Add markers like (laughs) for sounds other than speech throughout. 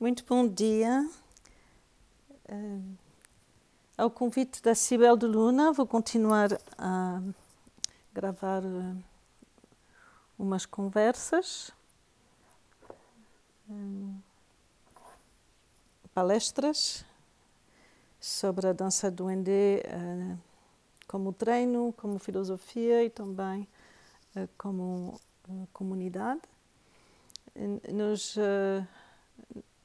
Muito bom dia. Uh, ao convite da Cibel de Luna, vou continuar a gravar uh, umas conversas, um, palestras sobre a dança do Endê uh, como treino, como filosofia e também como comunidade. Nos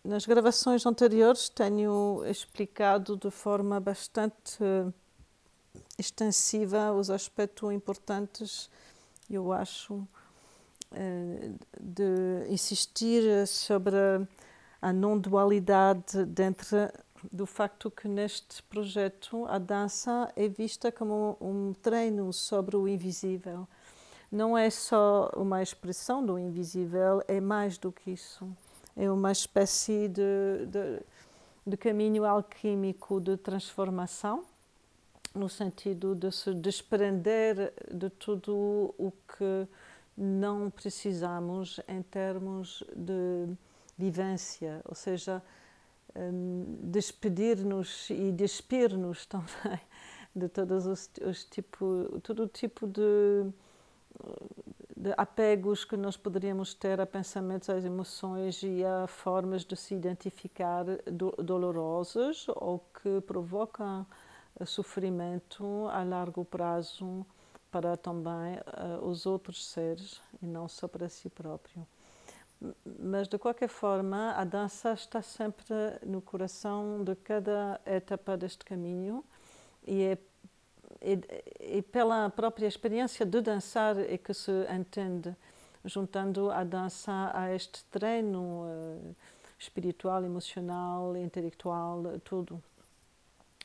nas gravações anteriores tenho explicado de forma bastante extensiva os aspectos importantes, eu acho, eh, de insistir sobre a não-dualidade dentro do facto que neste projeto a dança é vista como um treino sobre o invisível. Não é só uma expressão do invisível, é mais do que isso é uma espécie de, de, de caminho alquímico de transformação, no sentido de se desprender de tudo o que não precisamos em termos de vivência, ou seja, um, despedir-nos e despir-nos (laughs) também de todos os, os tipo, todo tipo de de apegos que nós poderíamos ter a pensamentos, às emoções e a formas de se identificar do, dolorosas ou que provocam eh, sofrimento a largo prazo para também uh, os outros seres e não só para si próprio. Mas de qualquer forma, a dança está sempre no coração de cada etapa deste caminho e é e, pela própria experiência de dançar é que se entende, juntando a dança a este treino uh, espiritual, emocional, intelectual, tudo.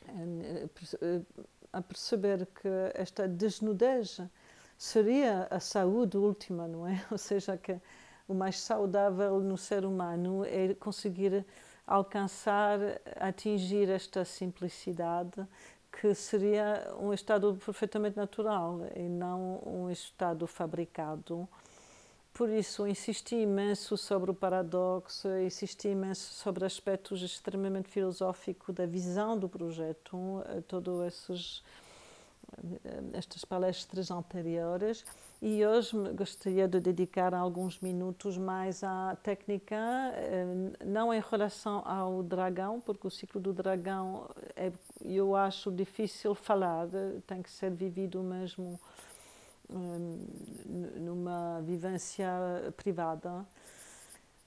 Eh, a perceber que esta desnudez seria a saúde última, não é? (laughs) Ou seja, que o mais saudável no ser humano é conseguir alcançar, atingir esta simplicidade que seria um estado perfeitamente natural e não um estado fabricado. Por isso, insisti imenso sobre o paradoxo, insisti imenso sobre aspectos extremamente filosóficos da visão do projeto, eh, esses eh, estas palestras anteriores e hoje gostaria de dedicar alguns minutos mais à técnica, eh, não em relação ao dragão, porque o ciclo do dragão é, eu acho difícil falar, tem que ser vivido mesmo eh, numa vivência privada.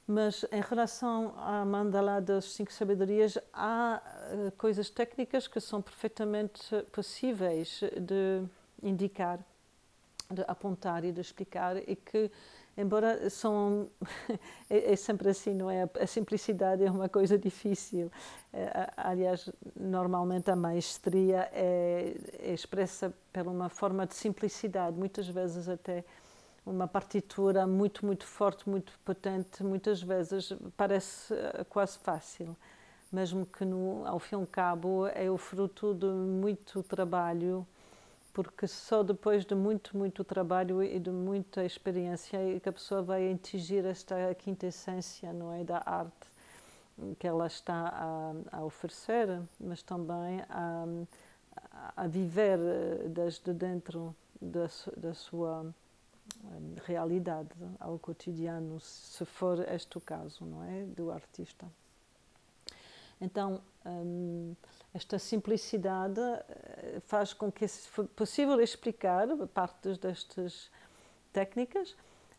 Mas em relação à mandala das cinco sabedorias, há uh, coisas técnicas que são perfeitamente possíveis de indicar, de apontar e de explicar e que, embora são (laughs) é, é, sempre assim, não é? A simplicidade é uma coisa difícil. É, aliás, normalmente a maestria é, é expressa por uma forma de simplicidade, muitas vezes até uma partitura muito, muito forte, muito potente, muitas vezes parece eh, quase fácil, mesmo que no, ao fim e ao cabo é o fruto de muito trabalho, porque só depois de muito, muito trabalho e de muita experiência é que a pessoa vai atingir esta quinta essência, não é, da arte que ela está a, a oferecer, mas também a, a viver eh, desde dentro da, da sua realidade ao cotidiano, se for este o caso, não é, do artista. Então, hum, esta simplicidade eh, faz com que seja possível explicar partes destas técnicas,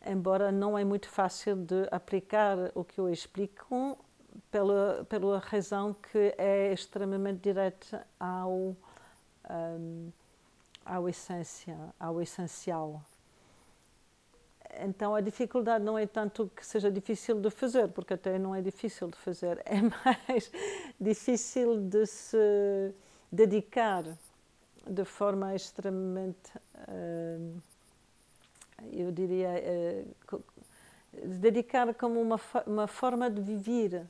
embora não é muito fácil de aplicar o que eu explico pela, pela razão que é extremamente direta ao, um, ao essência, ao essencial então a dificuldade não é tanto que seja difícil de fazer, porque até não é difícil de fazer, é mais (laughs) difícil de se dedicar de forma extremamente, uh, eu diria, uh, dedicar como uma, uma forma de viver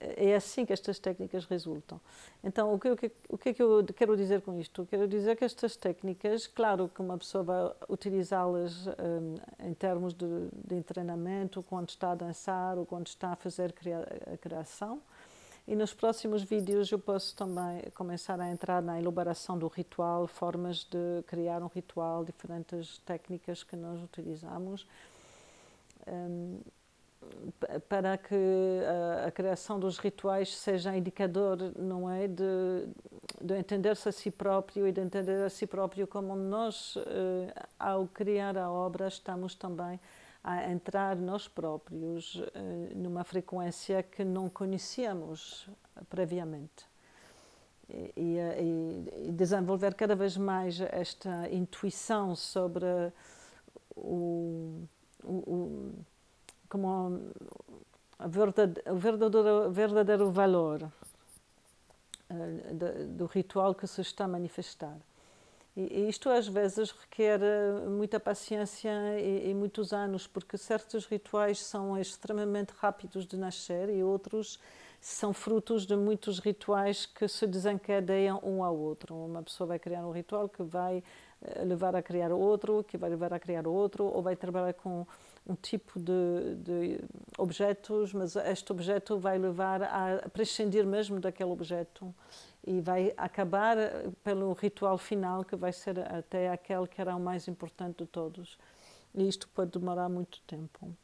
é assim que estas técnicas resultam. Então, o que, o que, o que é que eu quero dizer com isto? Quero dizer que estas técnicas, claro que uma pessoa vai utilizá-las um, em termos de, de, treinamento, quando está a dançar ou quando está a fazer a criação, e nos próximos vídeos eu posso também começar a entrar na elaboração do ritual, formas de criar um ritual, diferentes técnicas que nós utilizamos. Um, para que a, a, criação dos rituais seja indicador, não é, de, de entender-se a si próprio e de entender a si próprio como nós, eh, ao criar a obra, estamos também a entrar nós próprios eh, numa frequência que não conhecíamos previamente. E, e, e, desenvolver cada vez mais esta intuição sobre o, o, o como o verdadeiro, verdadeiro valor uh, do ritual que se está a manifestar. E isto às vezes requer eh, muita paciência e, e, muitos anos, porque certos rituais são extremamente rápidos de nascer e outros são frutos de muitos rituais que se desencadeiam um ao outro. Uma pessoa vai criar um ritual que vai eh, levar a criar outro, que vai levar a criar outro, ou vai trabalhar com um tipo de, de objetos, mas este objeto vai levar a prescindir mesmo daquele objeto e vai acabar pelo ritual final que vai ser até aquele que era o mais importante de todos. E isto pode demorar muito tempo.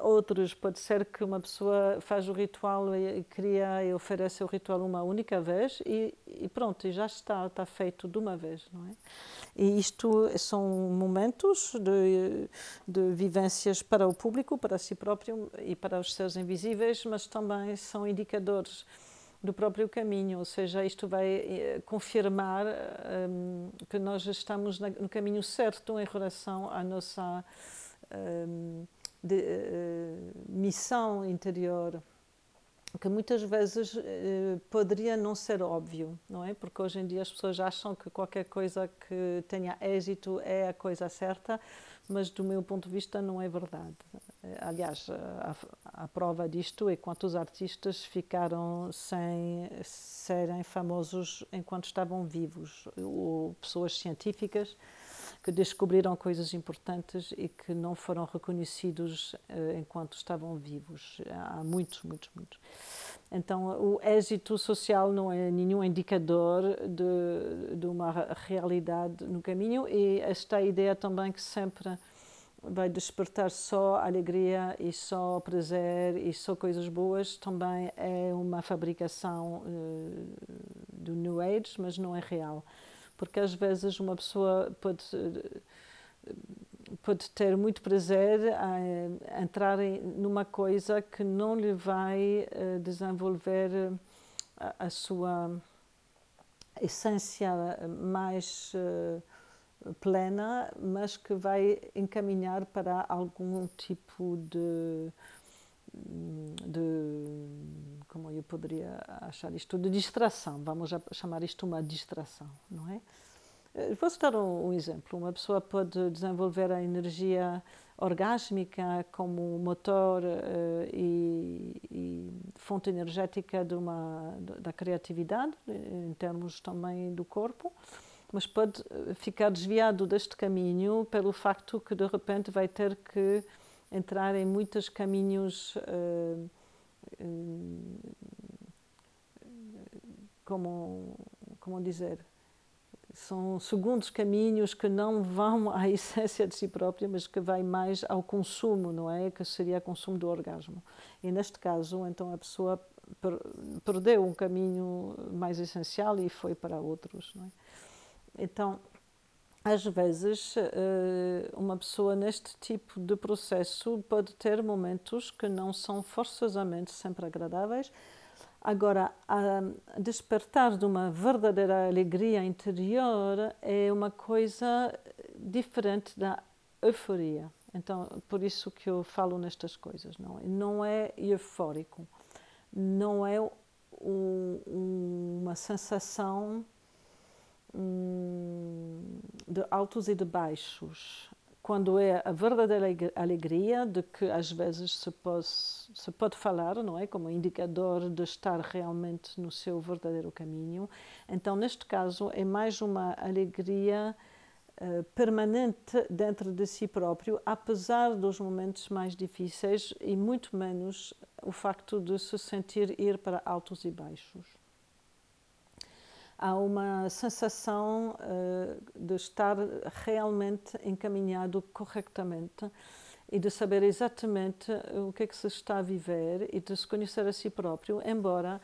Outros, pode ser que uma pessoa faz o ritual e cria e oferece o ritual uma única vez e, e, pronto, já está, está feito de uma vez, não é? E isto são momentos de, de vivências para o público, para si próprio e para os seres invisíveis, mas também são indicadores do próprio caminho, ou seja, isto vai eh, confirmar um, que nós estamos na, no caminho certo em relação à nossa um, de, uh, missão interior, que muitas vezes uh, poderia não ser óbvio, não é? Porque hoje em dia as pessoas acham que qualquer coisa que tenha êxito é a coisa certa, mas do meu ponto de vista não é verdade. Aliás, a, a prova disto é quantos artistas ficaram sem serem famosos enquanto estavam vivos, ou pessoas científicas que descobriram coisas importantes e que não foram reconhecidos uh, enquanto estavam vivos. Há muitos, muitos, muitos. Então, o êxito social não é nenhum indicador de, de uma realidade no caminho e esta ideia também que sempre vai despertar só alegria e só prazer e só coisas boas também é uma fabricação uh, do New Age, mas não é real porque às vezes uma pessoa pode pode ter muito prazer a entrar numa coisa que não lhe vai eh, desenvolver a, a sua essência mais uh, plena, mas que vai encaminhar para algum tipo de, de como eu poderia achar isto, de distração, vamos chamar isto uma distração, não é? Eh, vou dar um, um exemplo. Uma pessoa pode desenvolver a energia orgásmica como motor uh, e, e, fonte energética de uma, da criatividade, em termos também do corpo, mas pode eh, ficar desviado deste caminho pelo facto que de repente vai ter que entrar em muitos caminhos uh, como, como dizer, são segundos caminhos que não vão à (laughs) essência de si própria, mas que vai mais ao consumo, não é? Que seria o consumo do orgasmo. E neste caso, então a pessoa per perdeu um caminho mais essencial e foi para outros, não é? Então, às vezes, eh, uma pessoa neste tipo de processo pode ter momentos que não são forçosamente sempre agradáveis. Agora, despertar de uma verdadeira alegria interior é uma coisa diferente da euforia. Então, por isso que eu falo nestas coisas, não é? Não é eufórico, não é um, uma sensação hum, de altos e de baixos. quando é a verdadeira alegria de que às vezes se pode, se pode falar, não é? Como indicador de estar realmente no seu verdadeiro caminho. Então, neste caso, é mais uma alegria uh, permanente dentro de si próprio, apesar dos momentos mais difíceis e muito menos o facto de se sentir ir para altos e baixos há uma sensação uh, de estar realmente encaminhado corretamente e de saber exatamente o que é que se está a viver e de se conhecer a si próprio, embora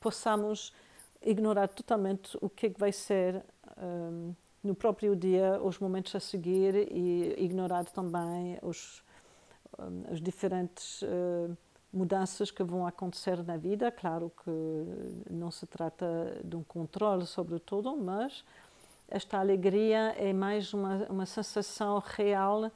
possamos ignorar totalmente o que é que vai ser um, eh, no próprio dia, os momentos a seguir e ignorar também os, um, os diferentes uh, mudanças que vão acontecer na vida. Claro que não se trata de um controle sobre tudo, mas esta alegria é mais uma, uma sensação real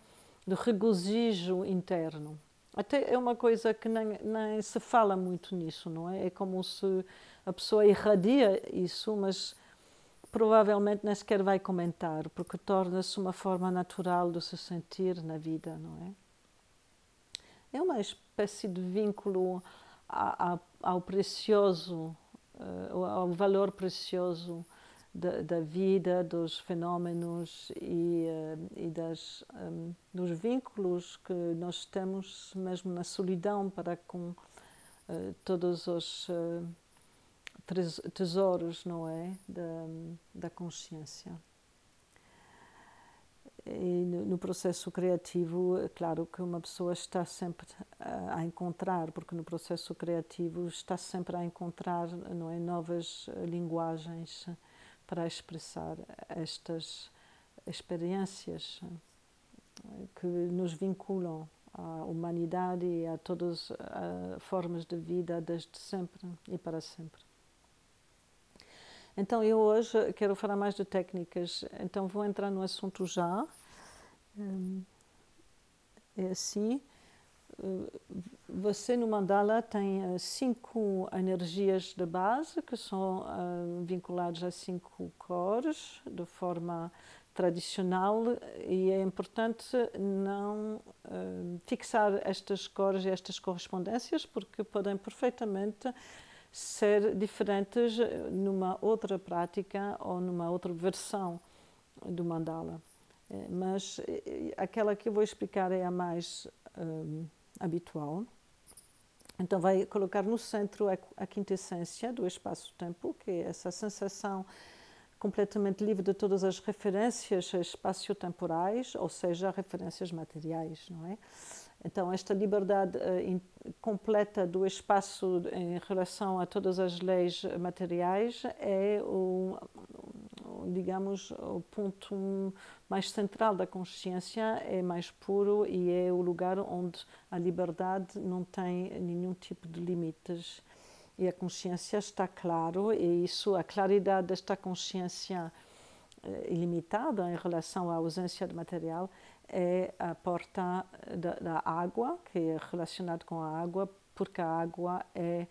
de regozijo interno. Até é uma coisa que nem, nem se fala muito nisso, não é? É como se a pessoa irradia isso, mas provavelmente nem sequer vai comentar, porque torna-se uma forma natural de se sentir na vida, não é? É uma espécie de vínculo ao precioso, eh, ao valor precioso da, da vida, dos fenômenos e, eh, e das, um, dos vínculos que nós temos mesmo na solidão para com uh, todos os uh, tesouros, não é, da, da consciência. No processo criativo, é claro que uma pessoa está sempre a encontrar, porque no processo criativo está sempre a encontrar não é, novas linguagens para expressar estas experiências que nos vinculam à humanidade e a todas as formas de vida desde sempre e para sempre. Então, eu hoje quero falar mais de técnicas, então vou entrar no assunto já. Hum, é assim. Eh, você no mandala tem eh, cinco energias de base que são uh, vinculadas a cinco cores de forma tradicional e é importante não uh, fixar estas cores e estas correspondências porque podem perfeitamente ser diferentes numa outra prática ou numa outra versão do mandala. É, mas aquela que eu vou explicar é a mais um, habitual. Então, vai colocar no centro a, a quintessência do espaço-tempo, que é essa sensação completamente livre de todas as referências espaço-temporais, ou seja, referências materiais, não é? Então, esta liberdade uh, in, completa do espaço em relação a todas as leis materiais é o, digamos, o ponto mais central da consciência, é mais puro e é o lugar onde a liberdade não tem nenhum tipo de limites. E a consciência está claro, e isso, a claridade desta consciência eh, ilimitada em relação à ausência de material é a porta da, da água, que é relacionada com a água, porque a água é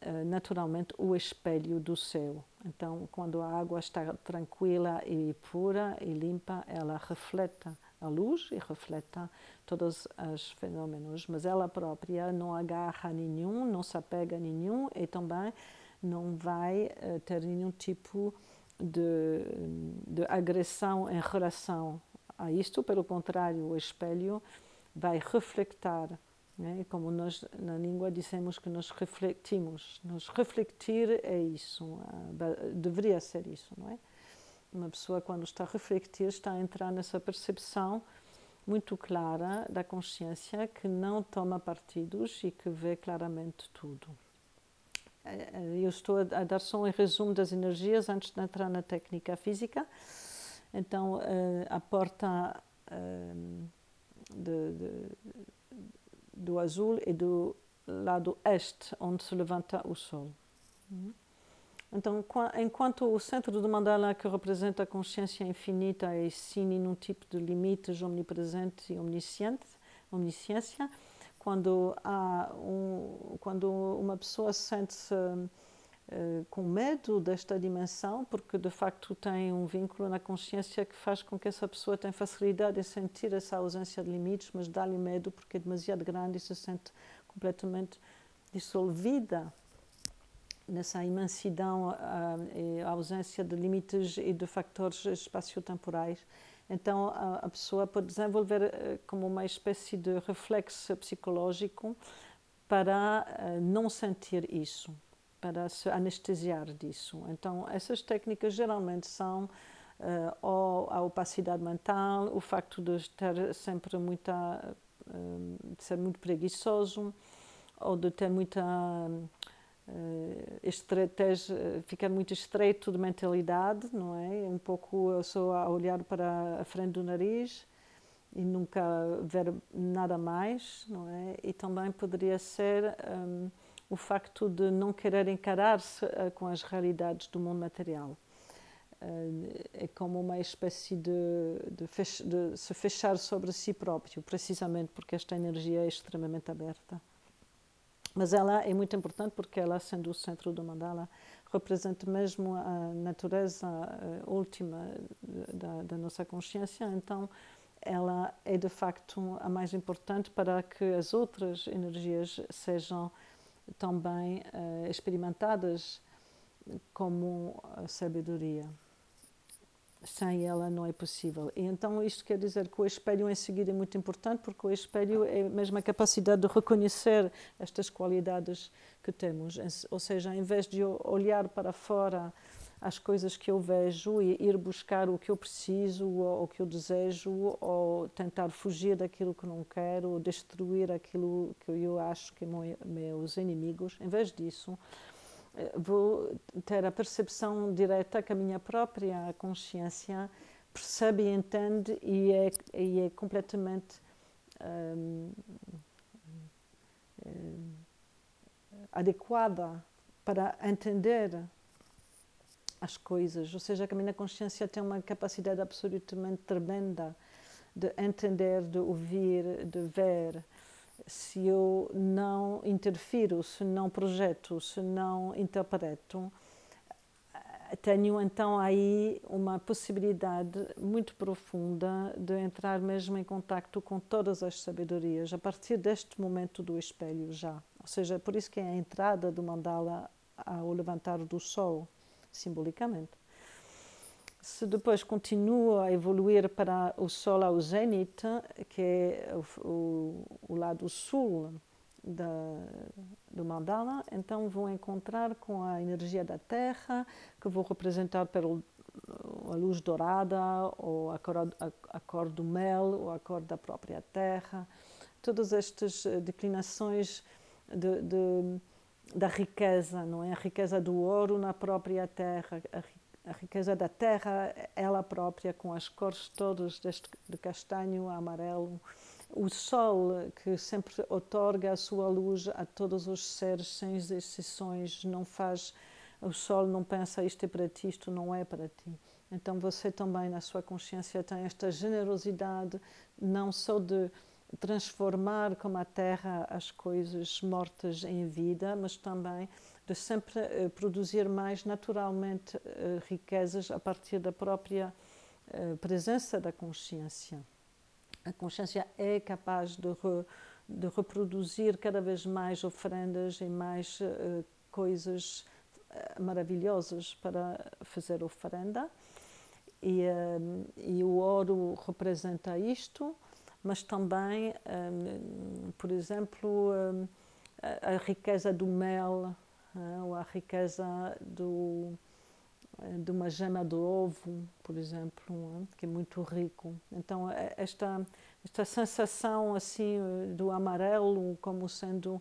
eh, naturalmente o espelho do céu. Então, quando a água está tranquila e pura e limpa, ela reflete a luz e reflete todos os fenômenos, mas ela própria não agarra nenhum, não se apega a nenhum e também não vai uh, ter nenhum tipo de, de agressão em relação a isto, pelo contrário, o espelho vai reflectar, né? como nós na língua dizemos que nós refletimos. Nos refletir é isso, deveria ser isso, não é? Uma pessoa, quando está a refletir, está a entrar nessa percepção muito clara da consciência que não toma partidos e que vê claramente tudo. Eh, eh, eu estou a dar só um resumo das energias antes de entrar na técnica física. Então, uh, a porta uh, de, de, do azul é do lado este, onde se levanta o sol. Então, enquanto o centro do mandala, que representa a consciência infinita, é sem nenhum tipo de limites omnipresente e omnisciente, omnisciência, quando, há um, quando uma pessoa sente-se uh, com medo desta dimensão, porque de facto tem um vínculo na consciência que faz com que essa pessoa tenha facilidade em sentir essa ausência de limites, mas dá-lhe medo porque é demasiado grande e se sente completamente dissolvida nessa imensidão, a, a ausência de limites e de factores espaciotemporais. Então, a, a pessoa pode desenvolver uh, como uma espécie de reflexo psicológico para não sentir isso, para se anestesiar disso. Então, essas técnicas geralmente são uh, ou a opacidade mental, o facto de ter sempre muita, de ser muito preguiçoso, ou de ter muita uh, estratégia, ficar muito estreito de mentalidade, não é? Um pouco só a olhar para a frente do nariz e nunca ver nada mais, não é? E também poderia ser um, o facto de não querer encarar-se uh, com as realidades do mundo material. Uh, é como uma espécie de, de, fech de se fechar sobre si próprio, precisamente porque esta energia é extremamente aberta. Mas ela é muito importante porque ela, sendo o centro do mandala, representa mesmo a natureza uh, última da, da, nossa consciência. Então, ela é de facto a mais importante para que as outras energias sejam também uh, experimentadas como sabedoria sem ela não é possível. E então isto quer dizer que o espelho em seguida é muito importante, porque o espelho é mesmo a capacidade de reconhecer estas qualidades que temos. Ou seja, em vez de olhar para fora as coisas que eu vejo e ir buscar o que eu preciso ou o que eu desejo ou tentar fugir daquilo que não quero ou destruir aquilo que eu acho que são meus inimigos, em vez disso, vou ter a percepção direta que a minha própria consciência percebe e entende e é, e é completamente um, um, adequada para entender as coisas, ou seja, que a minha consciência tem uma capacidade absolutamente tremenda de entender, de ouvir, de ver, se eu não interfiro, se não projeto, se não interpreto, tenho então aí uma possibilidade muito profunda de entrar mesmo em contato com todas as sabedorias a partir deste momento do espelho já. Ou seja, por isso que é a entrada do mandala ao levantar do sol, simbolicamente se depois continua a evoluir para o Sol ao zênite, que é o, o, o lado sul da, do mandala, então vou encontrar com a energia da Terra, que vou representar pela a luz dourada, ou a cor, a, a cor do mel, ou a cor da própria Terra. Todas estas declinações de, de, da riqueza, não é? A riqueza do ouro na própria Terra, a riqueza da terra, ela própria, com as cores todas, deste, de castanho a amarelo, o sol que sempre otorga a sua luz a todos os seres, sem exceções, não faz, o sol não pensa isto é para ti, isto não é para ti. Então você também, na sua consciência, tem esta generosidade, não só de transformar como a terra as coisas mortas em vida, mas também de sempre uh, produzir mais naturalmente uh, riquezas a partir da própria uh, presença da consciência. A consciência é capaz de, re, de reproduzir cada vez mais oferendas e mais coisas maravilhosas para fazer oferenda. E, e, o ouro representa isto, mas também, um, por exemplo, um, a, a, riqueza do mel ou a riqueza do, de uma gema de ovo, por exemplo, que é muito rico. Então, é, esta, esta sensação assim do amarelo como sendo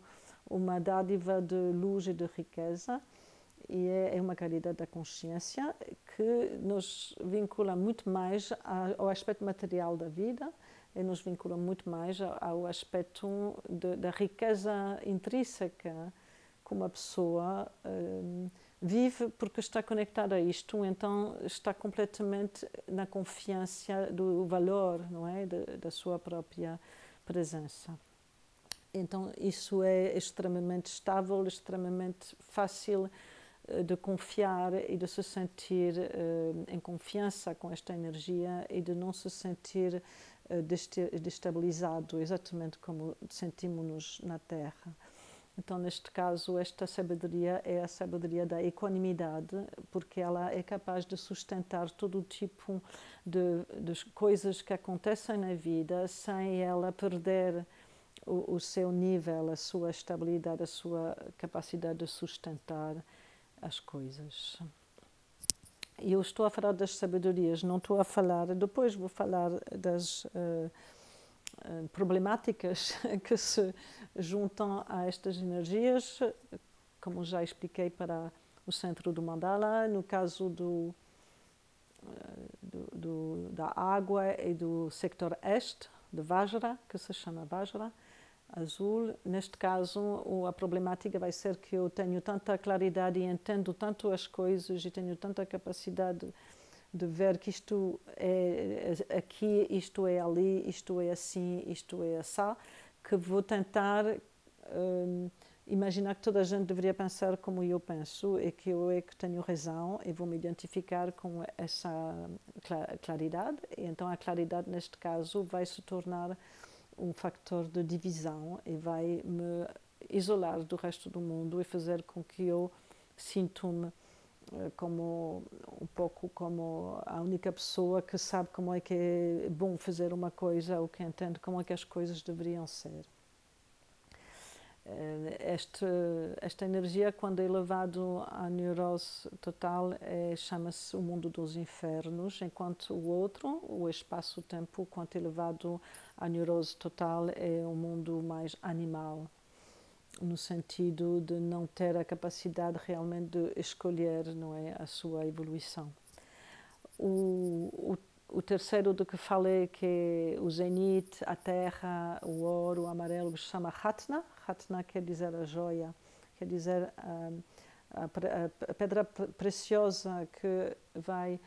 uma dádiva de luz e de riqueza, e é, é uma qualidade da consciência que nos vincula muito mais ao aspecto material da vida nos vincula muito mais ao aspecto de, da riqueza intrínseca como a pessoa um, vive porque está conectada a isto, então está completamente na confiança do valor, não é, de, da sua própria presença. Então isso é extremamente estável, extremamente fácil de confiar e de se sentir uh, em confiança com esta energia e de não se sentir destabilizado, exatamente como sentimos-nos na Terra. Então, neste caso, esta sabedoria é a sabedoria da equanimidade, porque ela é capaz de sustentar todo o tipo de, de coisas que acontecem na vida sem ela perder o, o, seu nível, a sua estabilidade, a sua capacidade de sustentar as coisas. Eu estou a falar das sabedorias, não estou a falar, depois vou falar das uh, problemáticas (laughs) que se juntam a estas energias, como já expliquei para o centro do mandala, no caso do, uh, do, do da água e do sector este, de Vajra, que se chama Vajra, azul. Neste caso, a problemática vai ser que eu tenho tanta claridade e entendo tanto as coisas e tenho tanta capacidade de ver que isto é aqui, isto é ali, isto é assim, isto é assim, que vou tentar um, imaginar que toda a gente deveria pensar como eu penso e que eu é que tenho razão e vou me identificar com essa claridade. E então a claridade, neste caso, vai se tornar um factor de divisão e vai me isolar do resto do mundo e fazer com que eu sinto-me eh, como um pouco como a única pessoa que sabe como é que é bom fazer uma coisa ou que entende como é que as coisas deveriam ser. Eh, este, esta energia, quando é levado à neurose total, é, chama-se o mundo dos infernos, enquanto o outro, o espaço-tempo, quando é levado à neurose total, é um mundo mais animal, no sentido de não ter a capacidade realmente de escolher não é, a sua evolução. O, o o terceiro do que falei, que é o zenit, a terra, o ouro, o amarelo, se chama Hatna. Hatna quer dizer a joia, quer dizer a, a, a pedra preciosa que vai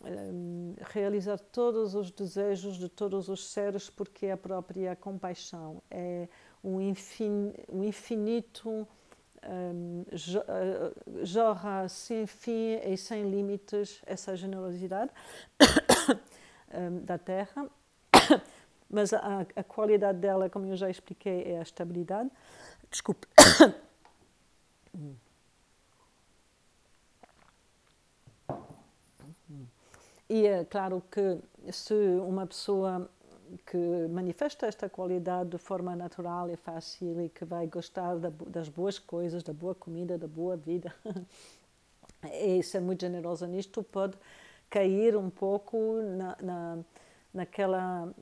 um, realizar todos os desejos de todos os seres, porque a própria compaixão. É um, infin, um infinito. Um, jorra sem fim e sem limites essa generosidade (coughs) um, da Terra, (coughs) mas a, a, qualidade dela, como eu já expliquei, é a estabilidade. (coughs) Desculpe. E é claro que se uma pessoa que manifesta esta qualidade de forma natural e fácil e que vai gostar da, das boas coisas, da boa comida, da boa vida, (laughs) e ser muito generosa nisto, pode cair um pouco na, na naquela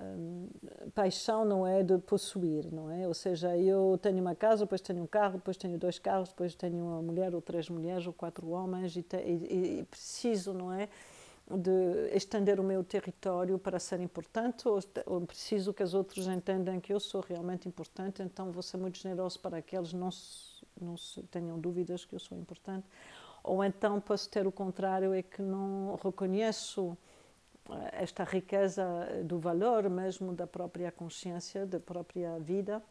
hum, paixão não é de possuir não é? Ou seja eu tenho uma casa depois tenho um carro depois tenho dois carros depois tenho uma mulher ou três mulheres ou quatro homens e, te, e, e preciso não é de estender o meu território para ser importante ou, ou, preciso que os outros entendam que eu sou realmente importante então vou ser muito generoso para que eles não, não tenham dúvidas que eu sou importante. Ou então posso ter o contrário, é que não reconheço eh, esta riqueza do valor mesmo da própria consciência, da própria vida,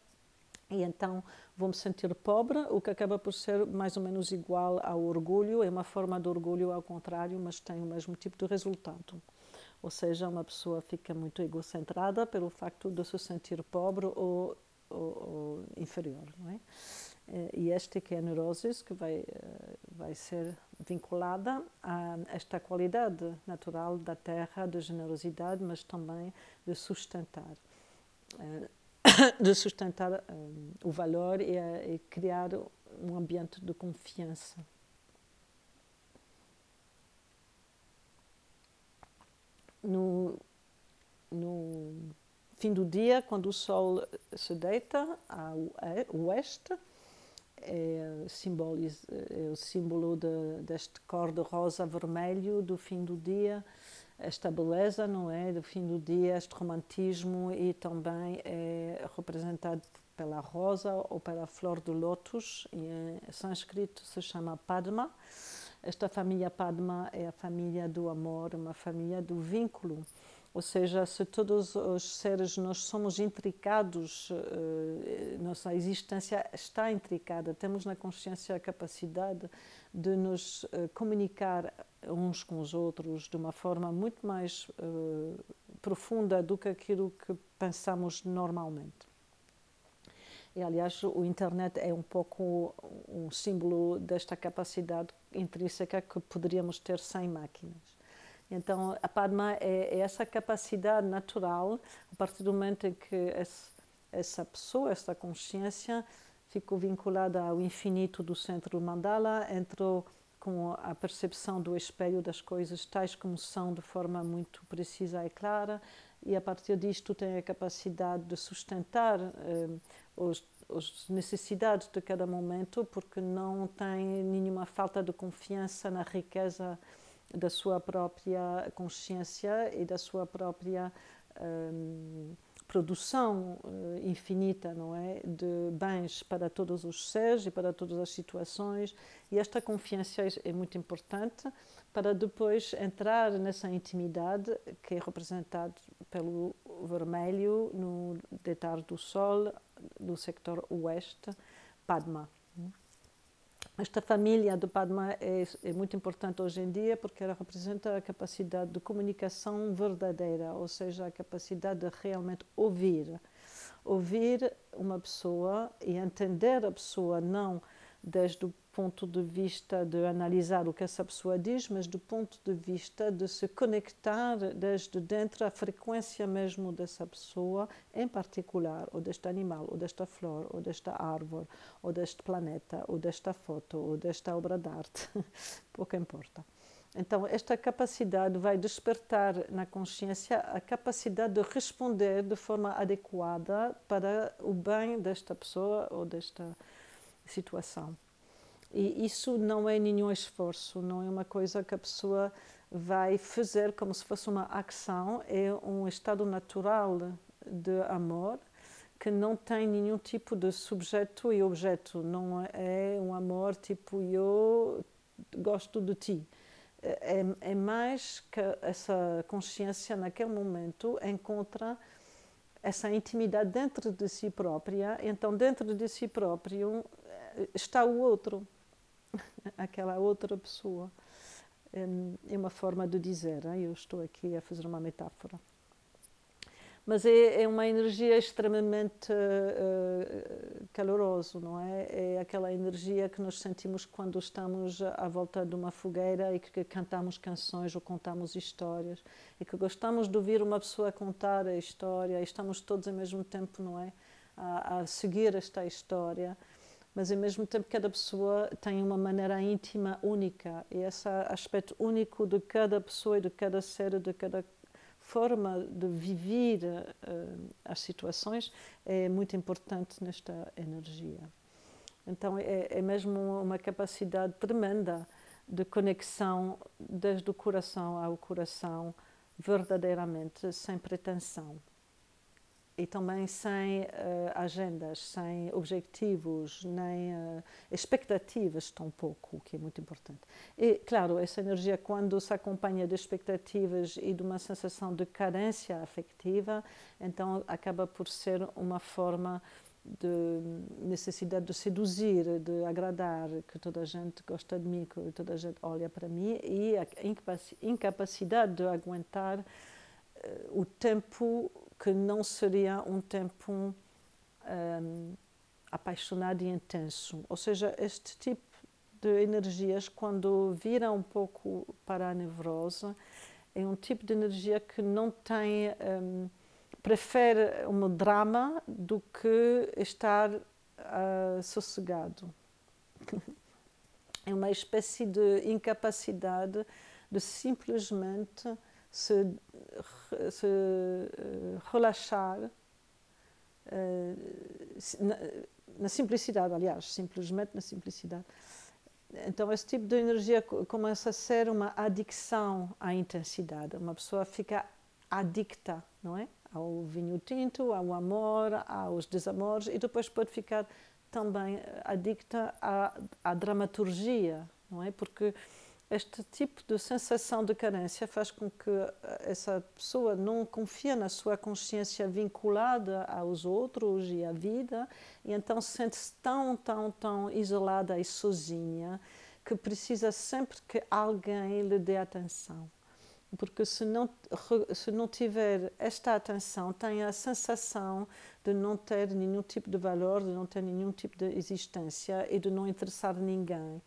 e então vou me sentir pobre, o que acaba por ser mais ou menos igual ao orgulho, é uma forma de orgulho ao contrário, mas tem o mesmo tipo de resultado. Ou seja, uma pessoa fica muito egocentrada pelo facto de se sentir pobre ou, ou, ou inferior, não é? Eh, e esta que é a neurose, que vai, eh, vai ser vinculada a esta qualidade natural da terra, de generosidade, mas também de sustentar. Eh, (coughs) de sustentar o valor e, e criar um ambiente de confiança. No, no fim do dia, quando o sol se deita ao oeste, é, simboliza, é o símbolo de, deste cor de rosa vermelho do fim do dia, esta beleza, não é? Do fim do dia, este romantismo e também é representado pela rosa ou pela flor do lótus, em sânscrito se chama Padma. Esta família Padma é a família do amor, uma família do vínculo. Ou seja, se todos os seres nós somos intricados, nossa existência está intricada, temos na consciência a capacidade de nos comunicar uns com os outros de uma forma muito mais profunda do que aquilo que pensamos normalmente. E, aliás, o internet é um pouco um símbolo desta capacidade intrínseca que poderíamos ter sem máquinas. Então, a Padma é, é essa capacidade natural, a partir do momento em que esse, essa pessoa, essa consciência, ficou vinculada ao infinito do centro mandala, entrou com a percepção do espelho das coisas tais como são de forma muito precisa e clara e a partir disto tem a capacidade de sustentar eh, os, as necessidades de cada momento porque não tem nenhuma falta de confiança na riqueza da sua própria consciência e da sua própria eh, produção uh, infinita, não é, de bens para todos os seres e para todas as situações. E esta confiança é muito importante para depois entrar nessa intimidade que é representada pelo vermelho no deitar do sol do sector oeste, Padma. Esta família do Padma é, é, muito importante hoje em dia porque ela representa a capacidade de comunicação verdadeira, ou seja, a capacidade de realmente ouvir. Ouvir uma pessoa e entender a pessoa não desde o ponto de vista de analisar o que essa pessoa diz, mas do ponto de vista de se conectar desde dentro à frequência mesmo dessa pessoa, em particular, ou deste animal, ou desta flor, ou desta árvore, ou deste planeta, ou desta foto, ou desta obra de arte, (laughs) pouco importa. Então, esta capacidade vai despertar na consciência a capacidade de responder de forma adequada para o bem desta pessoa ou desta situação. E isso não é nenhum esforço, não é uma coisa que a pessoa vai fazer como se fosse uma ação, é um estado natural de amor que não tem nenhum tipo de subjeto e objeto, não é um amor tipo eu gosto de ti. É, é mais que essa consciência naquele momento encontra essa intimidade dentro de si própria, então dentro de si próprio eh, está o outro (laughs) aquela outra pessoa. É uma forma de dizer, eu estou aqui a fazer uma metáfora. Mas é, é uma energia extremamente uh, calorosa, não é? É aquela energia que nós sentimos quando estamos à volta de uma fogueira e que cantamos canções ou contamos histórias e que gostamos de ouvir uma pessoa contar a história e estamos todos ao mesmo tempo, não é? A, a seguir esta história mas ao mesmo tempo cada pessoa tem uma maneira íntima única e esse aspecto único de cada pessoa e de cada ser, de cada forma de viver uh, as situações é muito importante nesta energia. Então é, é mesmo uma capacidade tremenda de conexão desde o coração ao coração, verdadeiramente, sem pretensão e também sem uh, agendas, sem objetivos, nem uh, expectativas, tão pouco, o que é muito importante. E, claro, essa energia, quando se acompanha de expectativas e de uma sensação de carência afetiva, então acaba por ser uma forma de necessidade de seduzir, de agradar, que toda a gente gosta de mim, que toda a gente olha para mim, e a incapacidade de aguentar uh, o tempo que não seria um tempo um, apaixonado e intenso. Ou seja, este tipo de energias, quando vira um pouco para a nevrose, é um tipo de energia que não tem. Um, prefere um drama do que estar uh, sossegado. (laughs) é uma espécie de incapacidade de simplesmente se, se eh, relaxar eh, na, na, simplicidade, aliás, simplesmente na simplicidade. Então, esse tipo de energia começa a ser uma adicção à intensidade. Uma pessoa fica adicta, não é? Ao vinho tinto, ao amor, aos desamores, e depois pode ficar também adicta à, à dramaturgia, não é? Porque este tipo de sensação de carência faz com que essa pessoa não confie na sua consciência vinculada aos outros e à vida, e então sente-se tão, tão, tão isolada e sozinha que precisa sempre que alguém lhe dê atenção. Porque se não, se não tiver esta atenção, tem a sensação de não ter nenhum tipo de valor, de não ter nenhum tipo de existência e de não interessar ninguém.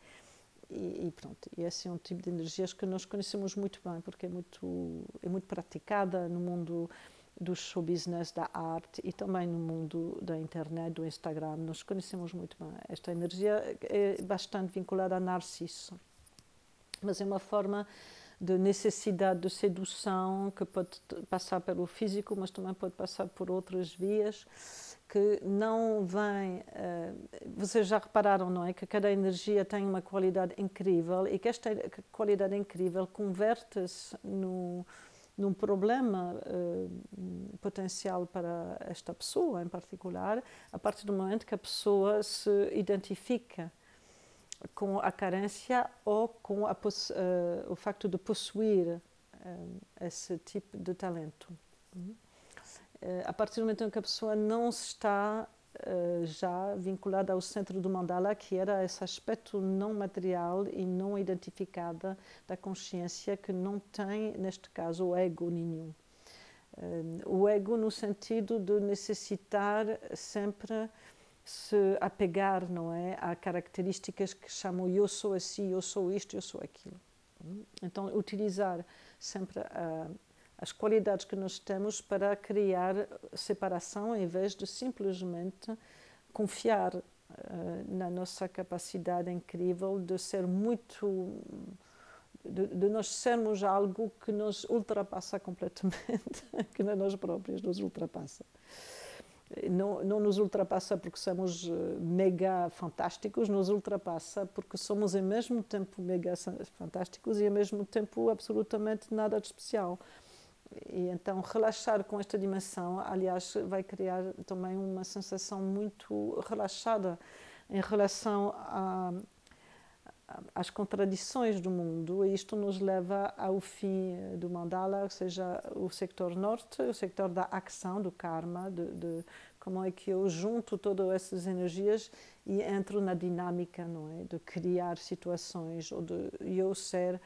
E, e, esse é um tipo de energias que nós conhecemos muito bem, porque é muito, é muito praticada no mundo do show business, da arte e também no mundo da internet, do Instagram. Nós conhecemos muito bem. Esta energia é bastante vinculada a Narciso, mas é uma forma de necessidade de sedução que pode passar pelo físico, mas também pode passar por outras vias que não vem. Uh, vocês já repararam, não é? Que cada energia tem uma qualidade incrível e que esta qualidade incrível converte-se num problema uh, potencial para esta pessoa em particular, a partir do momento que a pessoa se identifica com a carência ou com a, uh, o facto de possuir uh, esse tipo de talento. Uh, a partir do momento em que a pessoa não está já vinculada ao centro do mandala, que era esse aspecto não material e não identificada da consciência que não tem, neste caso, o ego nenhum. o ego no sentido de necessitar sempre se apegar, não é, a características que chamam eu sou assim, eu sou isto, eu sou aquilo. Então, utilizar sempre uh, as qualidades que nós temos para criar separação em vez de simplesmente confiar uh, na nossa capacidade incrível de ser muito de, de, nós sermos algo que nos ultrapassa completamente, (laughs) que nós próprios nos ultrapassa não, não nos ultrapassa porque somos eh, mega fantásticos, nos ultrapassa porque somos ao mesmo tempo mega fantásticos e ao mesmo tempo absolutamente nada de especial. E então relaxar com esta dimensão, aliás, vai criar também uma sensação muito relaxada em relação a, às contradições do mundo. E isto nos leva ao fim do mandala, ou seja, o sector norte, o sector da ação, do karma, de, de como é que eu junto todas essas energias e entro na dinâmica, não é, de criar situações ou de eu ser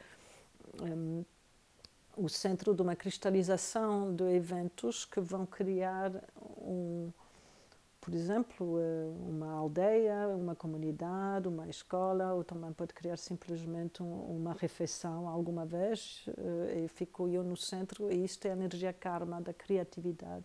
um, o centro de uma cristalização de eventos que vão criar um por exemplo, eh, uma aldeia, uma comunidade, uma escola, ou também pode criar simplesmente uma refeição alguma vez, eh, e fico eu no centro, e isto é a energia karma da criatividade.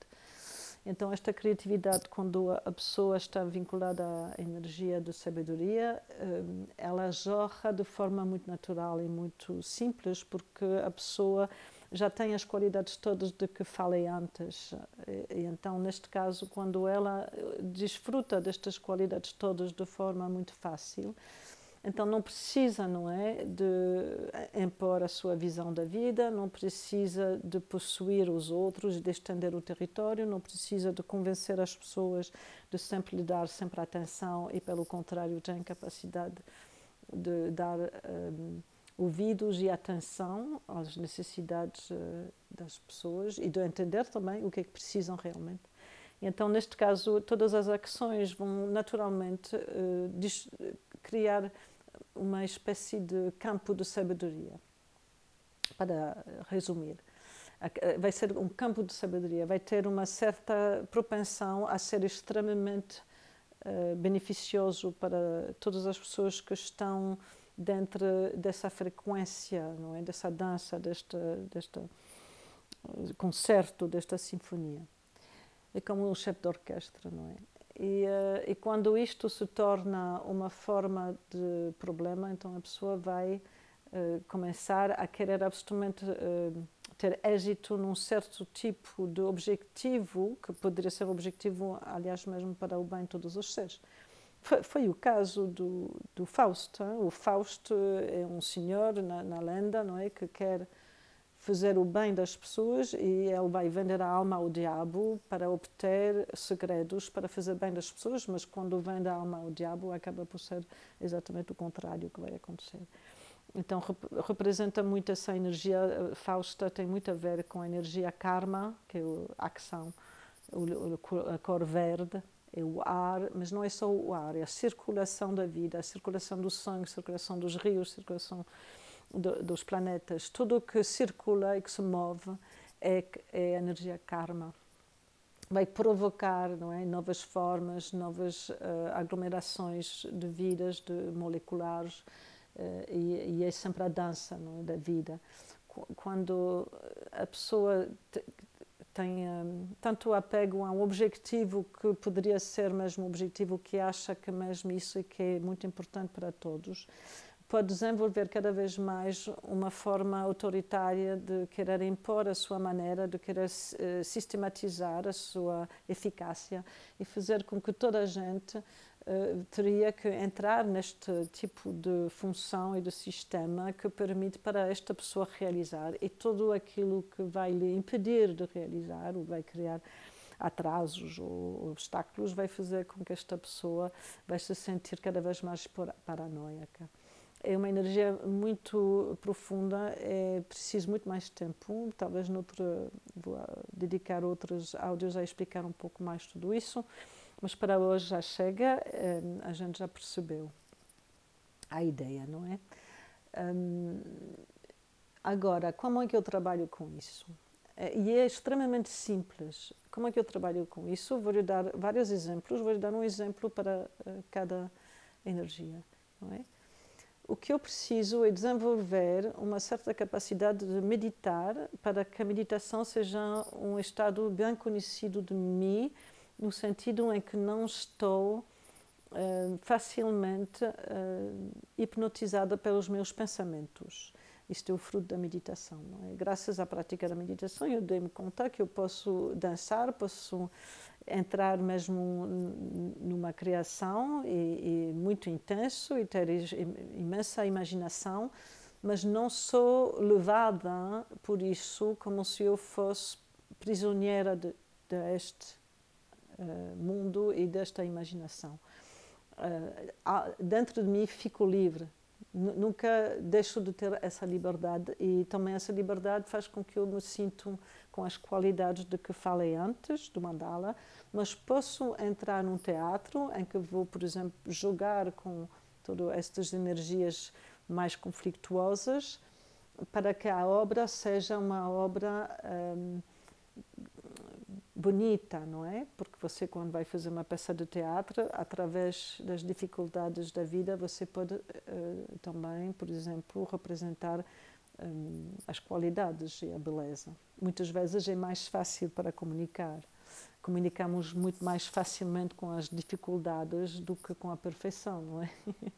Então, esta criatividade, quando a pessoa está vinculada à energia de sabedoria, eh, ela jorra de forma muito natural e muito simples, porque a pessoa já tem as qualidades todas de que falei antes. E, então, neste caso, quando ela desfruta destas qualidades todas de forma muito fácil, então não precisa, não é, de impor a sua visão da vida, não precisa de possuir os outros de estender o território, não precisa de convencer as pessoas de sempre lhe dar sempre atenção e pelo contrário tem capacidade de dar um, ouvidos e atenção às necessidades uh, das pessoas e de entender também o que é que precisam realmente. Então, neste caso, todas as ações vão naturalmente uh, criar uma espécie de campo de sabedoria. Para resumir, eh, vai ser um campo de sabedoria, vai ter uma certa propensão a ser extremamente uh, beneficioso para todas as pessoas que estão dentro dessa frequência, não é? Dessa dança, deste, deste eh, concerto, desta sinfonia. É como um chefe de orquestra, não é? E, uh, e, quando isto se torna uma forma de problema, então a pessoa vai uh, começar a querer absolutamente uh, ter êxito num certo tipo de objetivo, que poderia ser objetivo, aliás, mesmo para o bem de todos os seres. Foi, foi o caso do, do Fausto. Hein? O Fausto é um senhor na, na lenda, não é, que quer fazer o bem das pessoas e ele vai vender a alma ao diabo para obter segredos para fazer bem das pessoas, mas quando vende a alma ao diabo acaba por ser exatamente o contrário que vai acontecer. Então rep representa muito essa energia, eh, Fausta tem muito a ver com a energia karma, que é a ação, a cor verde, é o ar, mas não é só o ar, é a circulação da vida, a circulação do sangue, a circulação dos rios, a circulação do, dos planetas, tudo o que circula e que se move é, é energia karma. Vai provocar não é, novas formas, novas uh, aglomerações de vidas, de moleculares, uh, e, e, é sempre a dança é, da vida. Quando a pessoa tem um, tanto apego a um objetivo que poderia ser mesmo um objetivo que acha que mesmo isso é que é muito importante para todos, pode desenvolver cada vez mais uma forma autoritária de querer impor a sua maneira, de querer uh, sistematizar a sua eficácia e fazer com que toda a gente uh, teria que entrar neste tipo de função e de sistema que permite para esta pessoa realizar. E tudo aquilo que vai lhe impedir de realizar ou vai criar atrasos ou obstáculos vai fazer com que esta pessoa vai se sentir cada vez mais paranoica é uma energia muito profunda, é preciso muito mais tempo. Talvez noutra, vou dedicar outros áudios a explicar um pouco mais tudo isso, mas para hoje já chega, eh, a gente já percebeu a ideia, não é? Agora, como é que eu trabalho com isso? Eh, e é extremamente simples. Como é que eu trabalho com isso? Vou-lhe dar vários exemplos, vou-lhe dar um exemplo para eh, cada energia, não é? O que eu preciso é desenvolver uma certa capacidade de meditar para que a meditação seja um estado bem conhecido de mim, no sentido em que não estou uh, facilmente uh, hipnotizada pelos meus pensamentos. Isto é o fruto da meditação. É? Graças à prática da meditação, eu dei-me conta que eu posso dançar, posso entrar mesmo numa criação e, e muito intenso e ter imensa imaginação, mas não sou levada por isso como se eu fosse prisioneira de, deste uh, mundo e desta imaginação. Uh, dentro de mim fico livre nunca deixo de ter essa liberdade e também essa liberdade faz com que eu me sinto com as qualidades de que falei antes do mandala, mas posso entrar num teatro em que vou, por exemplo, jogar com todas estas energias mais conflituosas para que a obra seja uma obra um, bonita, não é? Porque você, quando vai fazer uma peça de teatro, através das dificuldades da vida, você pode uh, também, por exemplo, representar um, as qualidades e a beleza. Muitas vezes é mais fácil para comunicar. Comunicamos muito mais facilmente com as dificuldades do que com a perfeição, não é? (laughs)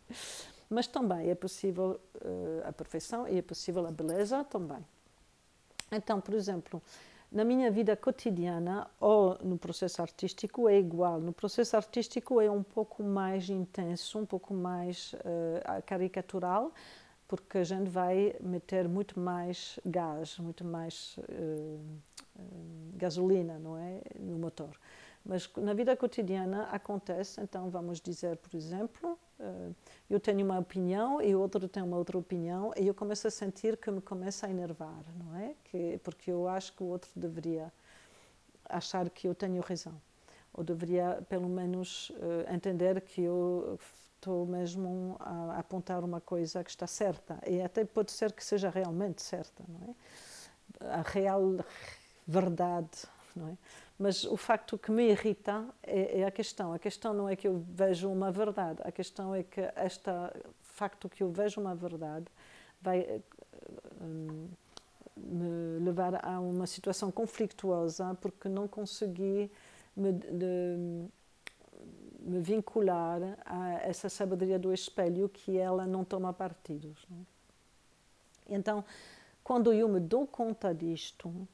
Mas também é possível uh, a perfeição e é possível a beleza também. Então, por exemplo, na minha vida cotidiana ou no processo artístico é igual. No processo artístico é um pouco mais intenso, um pouco mais uh, caricatural, porque a gente vai meter muito mais gás, muito mais uh, uh, gasolina, não é, no motor. Mas na vida cotidiana acontece, então vamos dizer, por exemplo, uh, eu tenho uma opinião e outro tem uma outra opinião e eu começo a sentir que me começa a enervar, não é? Que, porque eu acho que o outro deveria achar que eu tenho razão. Ou deveria, pelo menos, entender que eu estou mesmo a, apontar uma coisa que está certa. E até pode ser que seja realmente certa, não é? A real verdade, não é? Mas o facto que me irrita é, é, a questão. A questão não é que eu vejo uma verdade, a questão é que este facto que eu vejo uma verdade vai um, me levar a uma situação conflituosa porque não consegui me, de, me vincular a essa sabedoria do espelho que ela não toma partidos. Não é? Então, quando eu me dou conta disto,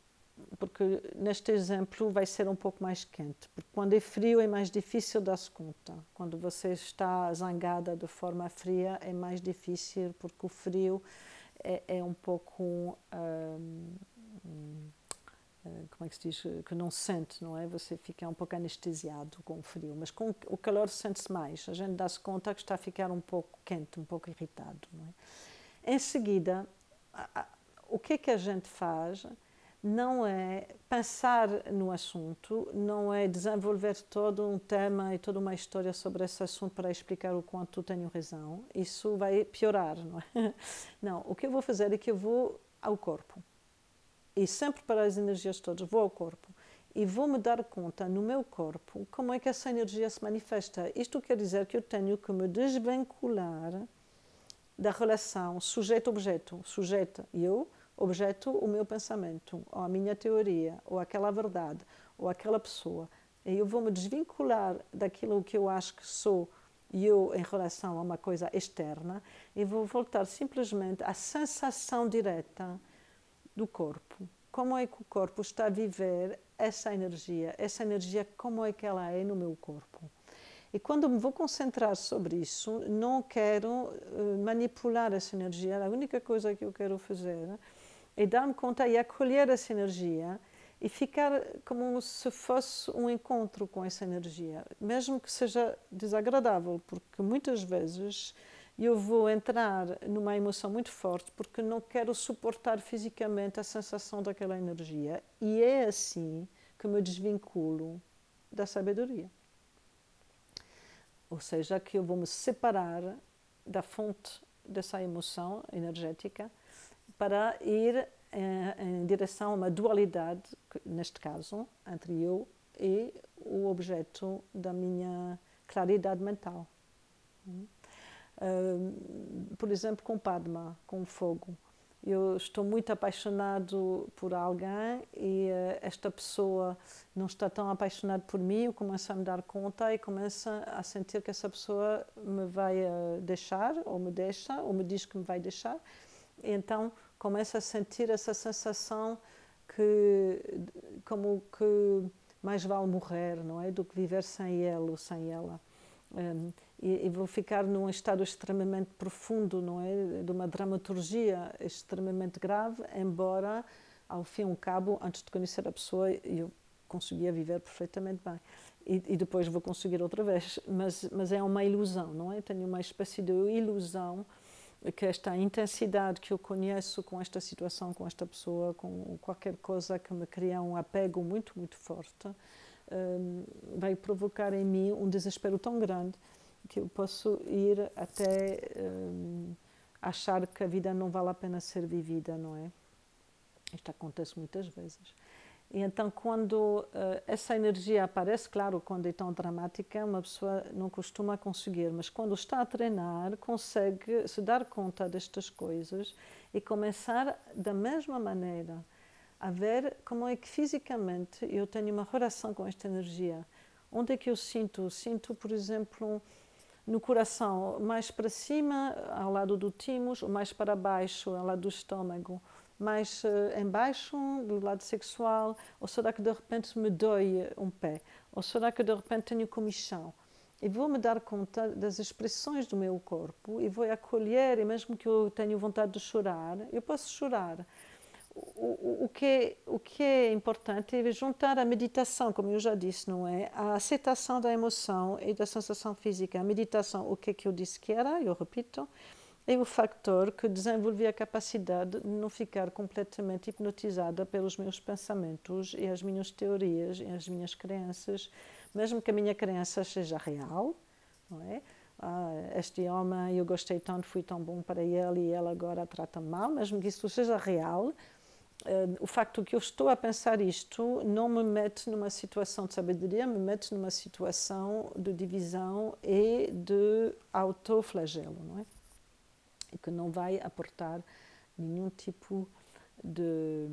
porque neste exemplo vai ser um pouco mais quente, porque quando é frio é mais difícil dar-se conta. Quando você está zangada de forma fria é mais difícil, porque o frio é, é um pouco. Hum, como é que se diz? Que não se sente, não é? Você fica um pouco anestesiado com o frio, mas com o calor sente-se mais. A gente dá-se conta que está a ficar um pouco quente, um pouco irritado, não é? em seguida, o que é que a gente faz? Não é pensar no assunto, não é desenvolver todo um tema e toda uma história sobre esse assunto para explicar o quanto tenho razão. Isso vai piorar, não é? (laughs) Não, o que eu vou fazer é que eu vou ao corpo. E sempre para as energias todas, vou ao corpo e vou me dar conta no meu corpo como é que essa energia se manifesta. Isto quer dizer que eu tenho que me desvincular da relação sujeito-objeto, sujeito eu, objeto o meu pensamento, ou a minha teoria, ou aquela verdade, ou aquela pessoa. E eu vou me desvincular daquilo que eu acho que sou eu em relação a uma coisa externa e vou voltar simplesmente à sensação direta do corpo. Como é que o corpo está a viver essa energia? Essa energia, como é que ela é no meu corpo? E quando me vou concentrar sobre isso, não quero uh, manipular essa energia. A única coisa que eu quero fazer é dar-me conta e acolher essa energia e ficar como se fosse um encontro com essa energia, mesmo que seja desagradável, porque muitas vezes eu vou entrar numa emoção muito forte porque não quero suportar fisicamente a sensação daquela energia. E é assim que me desvinculo da sabedoria. Ou seja, que eu vou me separar da fonte dessa emoção energética para ir em, em direção a uma dualidade, neste caso, entre eu e o objeto da minha claridade mental. Por exemplo, com Padma, com fogo. Eu estou muito apaixonado por alguém e uh, esta pessoa não está tão apaixonada por mim, eu começo a me dar conta e começo a sentir que essa pessoa me vai uh, deixar, ou me deixa, ou me diz que me vai deixar. E então começo a sentir essa sensação que, como que mais vale morrer, não é? Do que viver sem ele ou sem ela. Um, e, e, ficar num estado extremamente profundo, não é? De uma dramaturgia extremamente grave, embora, ao fim e ao cabo, antes de conhecer a pessoa, eu conseguia viver perfeitamente bem. E, e, depois vou conseguir outra vez. Mas, mas é uma ilusão, não é? Tenho uma espécie de ilusão que esta intensidade que eu conheço com esta situação, com esta pessoa, com qualquer coisa que me cria um apego muito, muito forte, um, vai provocar em mim um desespero tão grande que eu posso ir até um, achar que a vida não vale a pena ser vivida, não é? Isto acontece muitas vezes. E então, quando uh, essa energia aparece, claro, quando é tão dramática, uma pessoa não costuma conseguir, mas quando está a treinar, consegue se dar conta destas coisas e começar da mesma maneira a ver como é que fisicamente eu tenho uma relação com esta energia. Onde é que eu sinto? Sinto, por exemplo, no coração, mais para cima, ao lado do timo, mais para baixo, ao lado do estômago, mais uh, embaixo, do lado sexual, ou será que de repente me dói um pé? Ou será que de repente tenho comichão? E vou me dar conta das expressões do meu corpo e vou acolher, e mesmo que eu tenha vontade de chorar, eu posso chorar o, o, que o que é importante é juntar a meditação, como eu já disse, não é? A aceitação da emoção e da sensação física. A meditação, o que é que eu disse que era, eu repito, é o factor que desenvolve a capacidade de não ficar completamente hipnotizada pelos meus pensamentos e as minhas teorias e as minhas crenças, mesmo que a minha crença seja real, não é? Ah, este homem, eu gostei tanto, fui tão bom para ele e ele agora trata mal, mesmo que isso seja real, Uh, o facto que eu estou a pensar isto não me mete numa situação de sabedoria, me mete numa situação de divisão e de autoflagelo, não é? E que não vai aportar nenhum tipo de,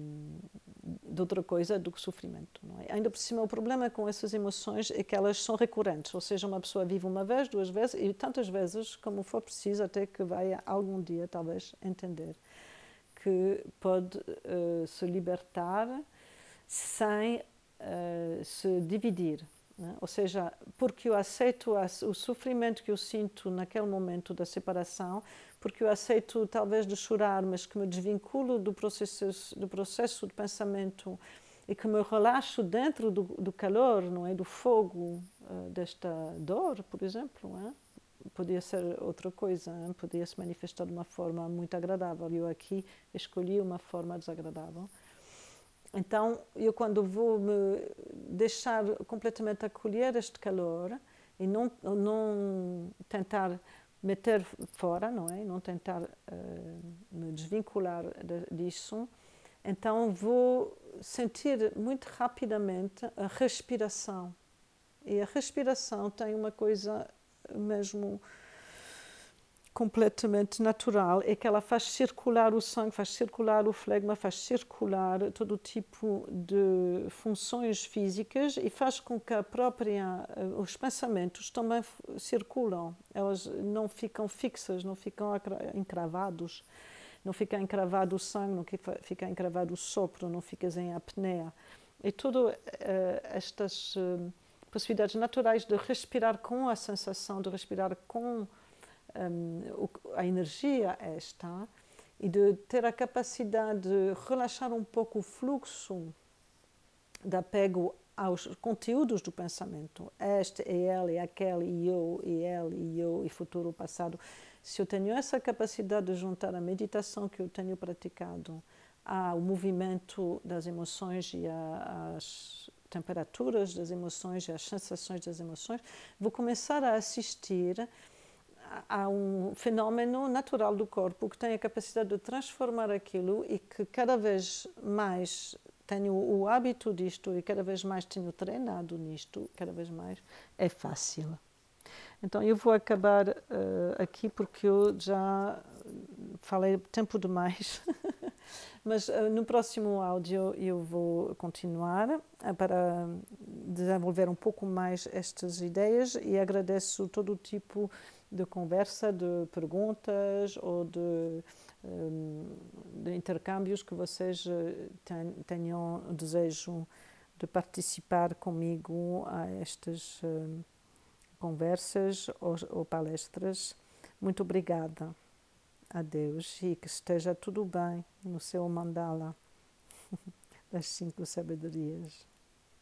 de, outra coisa do que sofrimento. Não é? Ainda por cima, o problema com essas emoções é que elas são recorrentes, ou seja, uma pessoa vive uma vez, duas vezes e tantas vezes como for preciso até que vai algum dia, talvez, entender que pode uh, se libertar sem uh, se dividir. Né? Ou seja, porque eu aceito o sofrimento que eu sinto naquele momento da separação, porque eu aceito talvez de chorar, mas que me desvinculo do processo, do processo de pensamento e que me relaxo dentro do, do calor, não é, do fogo uh, desta dor, por exemplo, é? Podia ser outra coisa, hein? podia se manifestar de uma forma muito agradável. Eu aqui escolhi uma forma desagradável. Então, eu quando vou me deixar completamente acolher este calor e não, não tentar meter fora, não é? Não tentar uh, me desvincular de, disso, então vou sentir muito rapidamente a respiração. E a respiração tem uma coisa mesmo completamente natural é que ela faz circular o sangue, faz circular o flegma, faz circular todo tipo de funções físicas e faz com que a própria eh, os pensamentos também circulam. Elas não ficam fixas, não ficam encravados, não fica encravado o sangue, não fica encravado o sopro, não ficas em apneia. E todas uh, estas uh, possibilidades naturais de respirar com a sensação de respirar com um, a energia esta e de ter a capacidade de relaxar um pouco o fluxo de apego aos conteúdos do pensamento. Este é ele, e aquele, e eu, e ele, e eu, e futuro, passado. Se eu tenho essa capacidade de juntar a meditação que eu tenho praticado ao movimento das emoções e às temperaturas das emoções e às sensações das emoções, vou começar a assistir há um fenómeno natural do corpo que tem a capacidade de transformar aquilo e que cada vez mais tenho o hábito disto e cada vez mais tenho treinado nisto, cada vez mais é fácil. Então eu vou acabar uh, aqui porque eu já falei tempo demais, (laughs) mas uh, no próximo áudio eu vou continuar uh, para desenvolver um pouco mais estas ideias e agradeço todo o tipo de conversa, de perguntas ou de, hum, de intercâmbios que vocês eh, tenham desejo de participar comigo a estas hum, conversas ou, ou palestras. Muito obrigada a Deus e que esteja tudo bem no seu mandala (laughs) das cinco sabedorias.